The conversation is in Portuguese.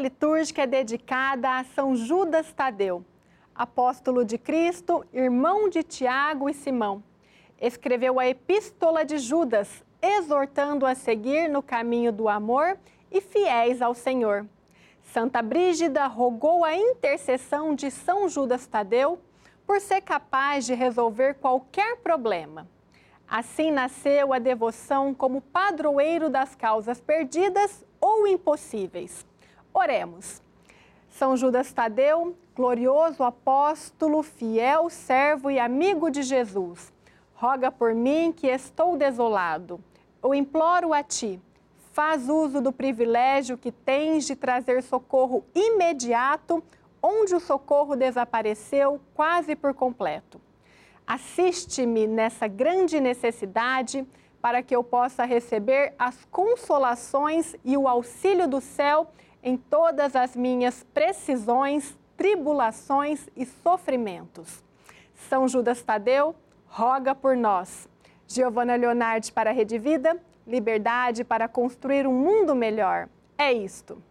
litúrgica é dedicada a São Judas Tadeu, apóstolo de Cristo, irmão de Tiago e Simão. Escreveu a Epístola de Judas, exortando a seguir no caminho do amor e fiéis ao Senhor. Santa Brígida rogou a intercessão de São Judas Tadeu por ser capaz de resolver qualquer problema. Assim nasceu a devoção como padroeiro das causas perdidas ou impossíveis. Oremos. São Judas Tadeu, glorioso apóstolo, fiel servo e amigo de Jesus, roga por mim que estou desolado. Eu imploro a ti faz uso do privilégio que tens de trazer socorro imediato onde o socorro desapareceu quase por completo. Assiste-me nessa grande necessidade para que eu possa receber as consolações e o auxílio do céu em todas as minhas precisões, tribulações e sofrimentos. São Judas Tadeu, roga por nós. Giovana Leonardi para a Rede Vida liberdade para construir um mundo melhor. É isto.